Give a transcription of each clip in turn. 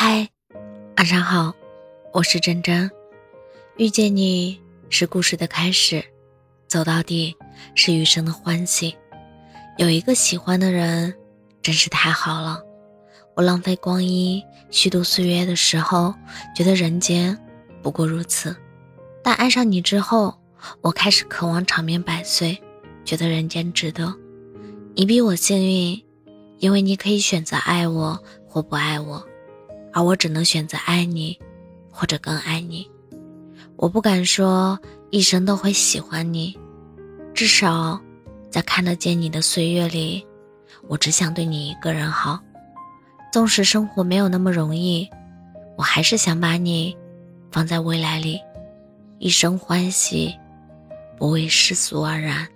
嗨，晚上好，我是真真。遇见你是故事的开始，走到底是余生的欢喜。有一个喜欢的人，真是太好了。我浪费光阴虚度岁月的时候，觉得人间不过如此；但爱上你之后，我开始渴望长命百岁，觉得人间值得。你比我幸运，因为你可以选择爱我或不爱我。而我只能选择爱你，或者更爱你。我不敢说一生都会喜欢你，至少在看得见你的岁月里，我只想对你一个人好。纵使生活没有那么容易，我还是想把你放在未来里，一生欢喜，不为世俗而然。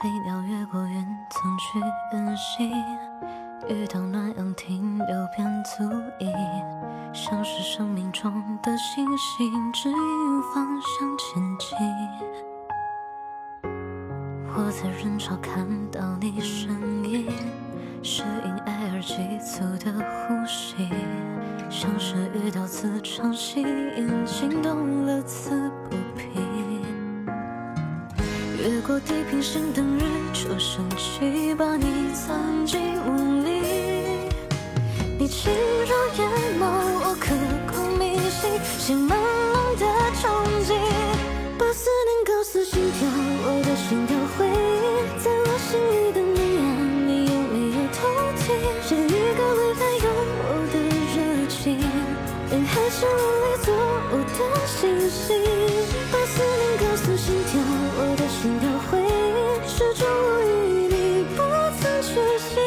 飞鸟越过云层去远行，遇到暖阳停留便足矣，像是生命中的星星，指引方向前进。我在人潮看到你身影，是因爱而急促的呼吸，像是遇到磁场吸引，心动了刺不。越过地平线等日出升起，把你藏进梦里。你轻柔眼眸，我刻骨铭心，写朦胧的憧里做我的星星。把思念告诉心跳，我的。心跳回忆，始终无与你不曾缺席。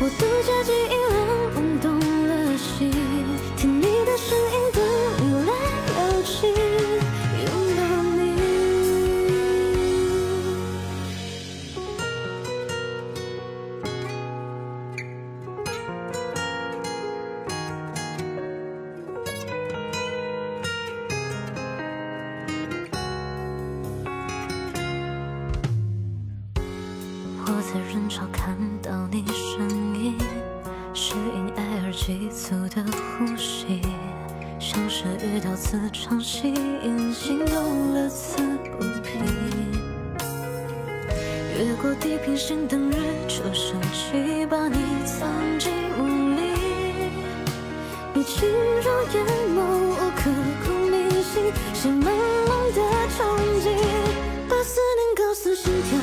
我独家记忆我在人潮看到你身影，是因爱而急促的呼吸，像是遇到磁场吸引，心动了此不疲。越过地平线等日出升起，把你藏进梦里。你轻柔眼眸，我刻骨铭心，写朦胧的憧憬。把思念告诉心跳，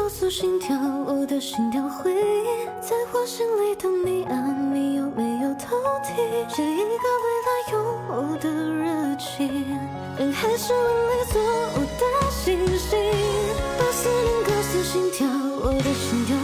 告诉心跳，我的心跳回忆，在我心里等你啊，你有没有偷听？这一个未来有。我的热情，人海是梦里做我的星星，把思念告诉心跳，我的心跳。